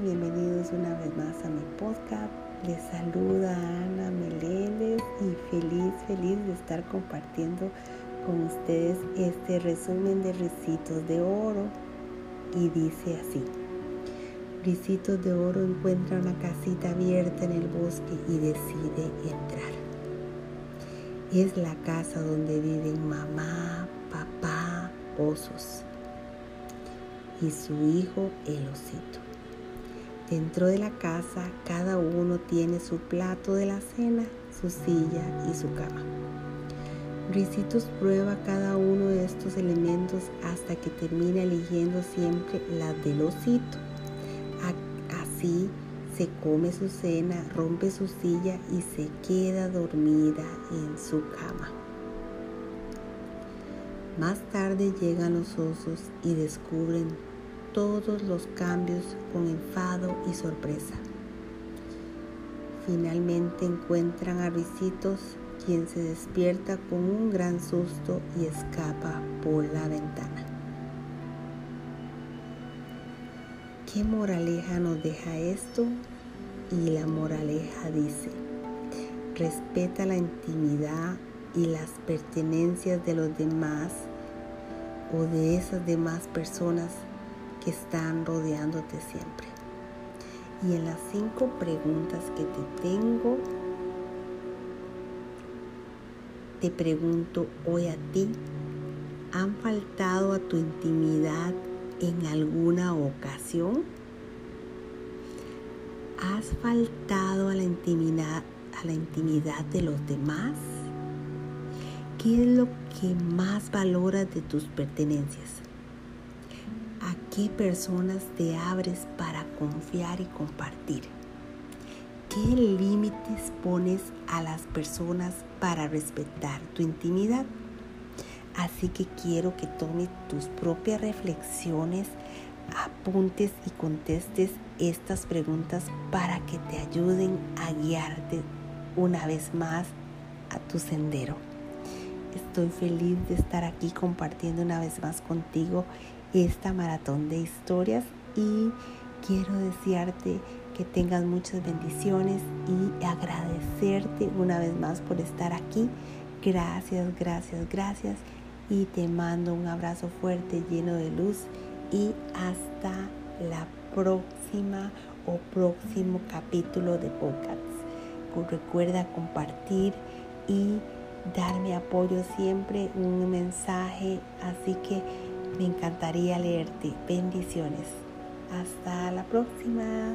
bienvenidos una vez más a mi podcast. Les saluda Ana Meléndez y feliz, feliz de estar compartiendo con ustedes este resumen de Ricitos de Oro. Y dice así. Ricitos de Oro encuentra una casita abierta en el bosque y decide entrar. Es la casa donde viven mamá, papá, osos y su hijo el osito. Dentro de la casa cada uno tiene su plato de la cena, su silla y su cama. Ricitos prueba cada uno de estos elementos hasta que termina eligiendo siempre la del osito. Así se come su cena, rompe su silla y se queda dormida en su cama. Más tarde llegan los osos y descubren todos los cambios con enfado y sorpresa. Finalmente encuentran a Ricitos, quien se despierta con un gran susto y escapa por la ventana. ¿Qué moraleja nos deja esto? Y la moraleja dice, respeta la intimidad y las pertenencias de los demás o de esas demás personas que están rodeándote siempre. Y en las cinco preguntas que te tengo, te pregunto hoy a ti, ¿han faltado a tu intimidad en alguna ocasión? ¿Has faltado a la intimidad, de los demás? ¿Qué es lo que más valoras de tus pertenencias? ¿A qué personas te abres para confiar y compartir? ¿Qué límites pones a las personas para respetar tu intimidad? Así que quiero que tomes tus propias reflexiones, apuntes y contestes estas preguntas para que te ayuden a guiarte una vez más a tu sendero. Estoy feliz de estar aquí compartiendo una vez más contigo esta maratón de historias y quiero desearte que tengas muchas bendiciones y agradecerte una vez más por estar aquí. Gracias, gracias, gracias y te mando un abrazo fuerte lleno de luz y hasta la próxima o próximo capítulo de podcast. Recuerda compartir y darme apoyo siempre, un mensaje, así que me encantaría leerte. Bendiciones. Hasta la próxima.